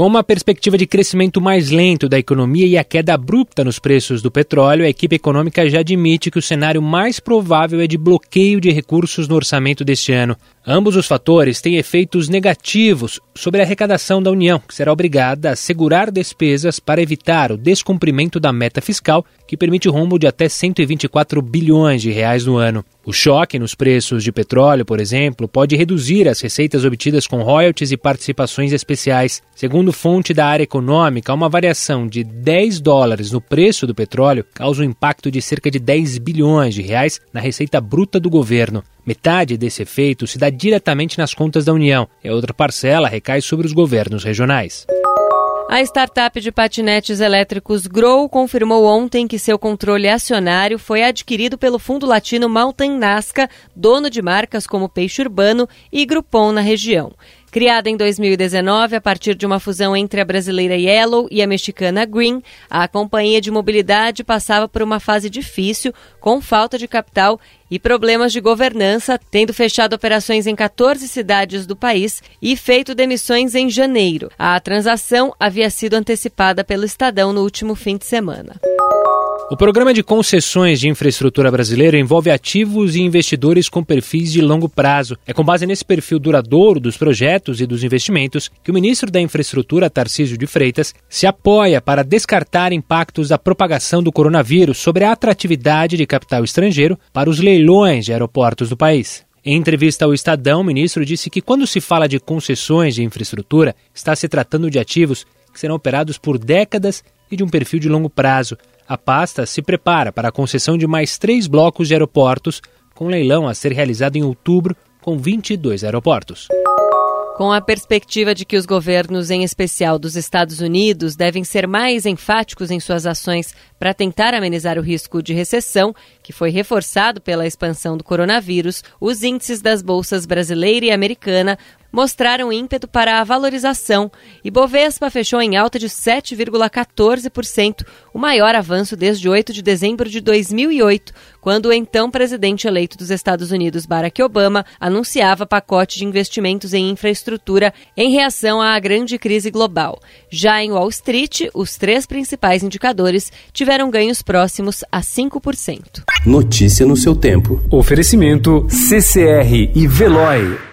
Com uma perspectiva de crescimento mais lento da economia e a queda abrupta nos preços do petróleo, a equipe econômica já admite que o cenário mais provável é de bloqueio de recursos no orçamento deste ano. Ambos os fatores têm efeitos negativos sobre a arrecadação da União, que será obrigada a segurar despesas para evitar o descumprimento da meta fiscal, que permite o rumo de até 124 bilhões de reais no ano. O choque nos preços de petróleo, por exemplo, pode reduzir as receitas obtidas com royalties e participações especiais. Segundo fonte da área econômica, uma variação de 10 dólares no preço do petróleo causa um impacto de cerca de 10 bilhões de reais na receita bruta do governo. Metade desse efeito se dá diretamente nas contas da União e a outra parcela recai sobre os governos regionais. A startup de patinetes elétricos Grow confirmou ontem que seu controle acionário foi adquirido pelo fundo latino Mountain Nazca, dono de marcas como Peixe Urbano e Groupon na região. Criada em 2019 a partir de uma fusão entre a brasileira Yellow e a mexicana Green, a companhia de mobilidade passava por uma fase difícil, com falta de capital e problemas de governança, tendo fechado operações em 14 cidades do país e feito demissões em janeiro. A transação havia sido antecipada pelo Estadão no último fim de semana. O programa de concessões de infraestrutura brasileiro envolve ativos e investidores com perfis de longo prazo. É com base nesse perfil duradouro dos projetos e dos investimentos que o ministro da Infraestrutura, Tarcísio de Freitas, se apoia para descartar impactos da propagação do coronavírus sobre a atratividade de capital estrangeiro para os leilões de aeroportos do país. Em entrevista ao Estadão, o ministro disse que quando se fala de concessões de infraestrutura, está se tratando de ativos que serão operados por décadas e de um perfil de longo prazo. A pasta se prepara para a concessão de mais três blocos de aeroportos, com leilão a ser realizado em outubro, com 22 aeroportos. Com a perspectiva de que os governos, em especial dos Estados Unidos, devem ser mais enfáticos em suas ações para tentar amenizar o risco de recessão, que foi reforçado pela expansão do coronavírus, os índices das bolsas brasileira e americana mostraram ímpeto para a valorização e Bovespa fechou em alta de 7,14%, o maior avanço desde 8 de dezembro de 2008, quando o então presidente eleito dos Estados Unidos, Barack Obama, anunciava pacote de investimentos em infraestrutura em reação à grande crise global. Já em Wall Street, os três principais indicadores tiveram ganhos próximos a 5%. Notícia no seu tempo. Oferecimento CCR e Veloy.